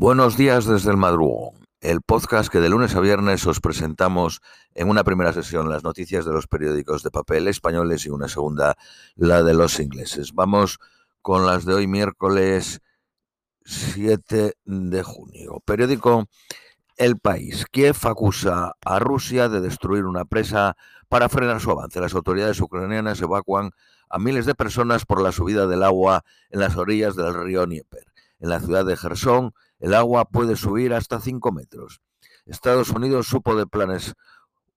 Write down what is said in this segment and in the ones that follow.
Buenos días desde el madrugón, el podcast que de lunes a viernes os presentamos en una primera sesión las noticias de los periódicos de papel españoles y una segunda la de los ingleses. Vamos con las de hoy miércoles 7 de junio. Periódico El País. Kiev acusa a Rusia de destruir una presa para frenar su avance. Las autoridades ucranianas evacuan a miles de personas por la subida del agua en las orillas del río Dnieper. En la ciudad de Gerson, el agua puede subir hasta 5 metros. Estados Unidos supo de planes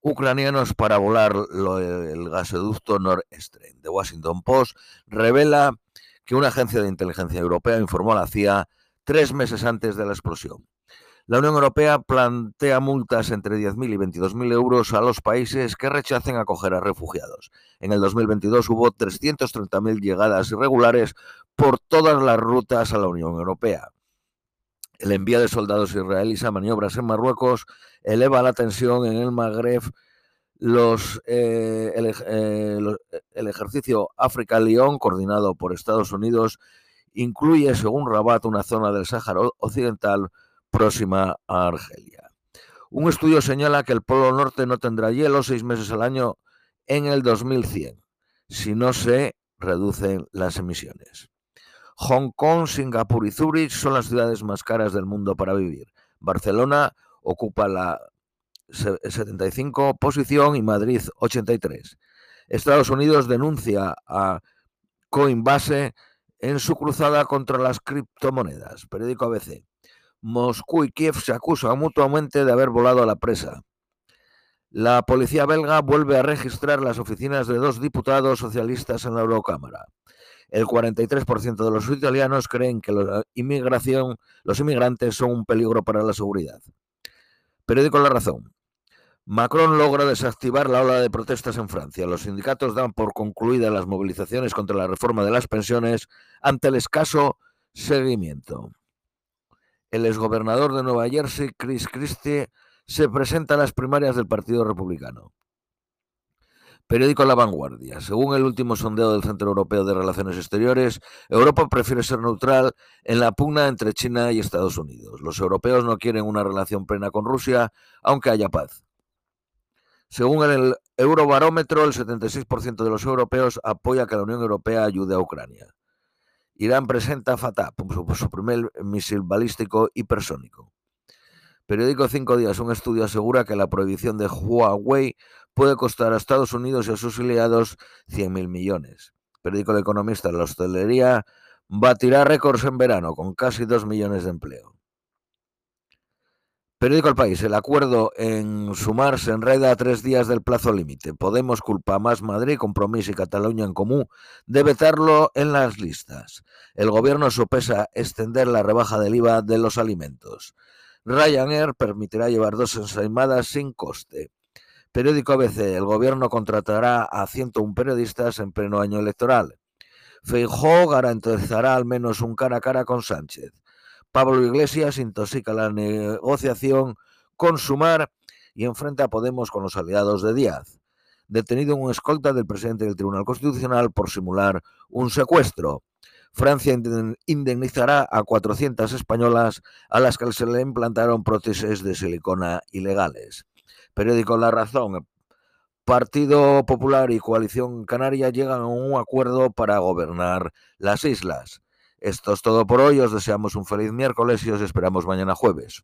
ucranianos para volar el gasoducto Nord Stream. The Washington Post revela que una agencia de inteligencia europea informó a la CIA tres meses antes de la explosión. La Unión Europea plantea multas entre 10.000 y 22.000 euros a los países que rechacen acoger a refugiados. En el 2022 hubo 330.000 llegadas irregulares por todas las rutas a la Unión Europea. El envío de soldados israelíes a maniobras en Marruecos eleva la tensión en el Magreb. Los, eh, el, eh, el, ejercicio África León, coordinado por Estados Unidos, incluye, según Rabat, una zona del Sáhara Occidental próxima a Argelia. Un estudio señala que el Polo Norte no tendrá hielo seis meses al año en el 2100, si no se reducen las emisiones. Hong Kong, Singapur y Zurich son las ciudades más caras del mundo para vivir. Barcelona ocupa la 75 posición y Madrid 83. Estados Unidos denuncia a Coinbase en su cruzada contra las criptomonedas. Periódico ABC. Moscú y Kiev se acusan mutuamente de haber volado a la presa. La policía belga vuelve a registrar las oficinas de dos diputados socialistas en la Eurocámara el 43% de los italianos creen que la inmigración, los inmigrantes son un peligro para la seguridad. Periódico La Razón. Macron logra desactivar la ola de protestas en Francia. Los sindicatos dan por concluidas las movilizaciones contra la reforma de las pensiones ante el escaso seguimiento. El exgobernador de Nueva Jersey, Chris Christie, se presenta a las primarias del Partido Republicano. Periódico La Vanguardia. Según el último sondeo del Centro Europeo de Relaciones Exteriores, Europa prefiere ser neutral en la pugna entre China y Estados Unidos. Los europeos no quieren una relación plena con Rusia, aunque haya paz. Según el Eurobarómetro, el 76% de los europeos apoya que la Unión Europea ayude a Ucrania. Irán presenta FATAP, su primer misil balístico hipersónico. Periódico Cinco Días, un estudio asegura que la prohibición de Huawei puede costar a Estados Unidos y a sus aliados 100.000 millones. Periódico El Economista, la hostelería batirá récords en verano con casi 2 millones de empleo. Periódico El País, el acuerdo en sumar se enreda a tres días del plazo límite. Podemos culpa más Madrid, Compromiso y Cataluña en común de vetarlo en las listas. El gobierno sopesa extender la rebaja del IVA de los alimentos. Ryanair permitirá llevar dos ensaimadas sin coste. Periódico ABC, el gobierno contratará a 101 periodistas en pleno año electoral. Feijó garantizará al menos un cara a cara con Sánchez. Pablo Iglesias intoxica la negociación con Sumar y enfrenta a Podemos con los aliados de Díaz. Detenido un escolta del presidente del Tribunal Constitucional por simular un secuestro. Francia indemnizará a 400 españolas a las que se le implantaron prótesis de silicona ilegales. Periódico La Razón. Partido Popular y Coalición Canaria llegan a un acuerdo para gobernar las islas. Esto es todo por hoy. Os deseamos un feliz miércoles y os esperamos mañana jueves.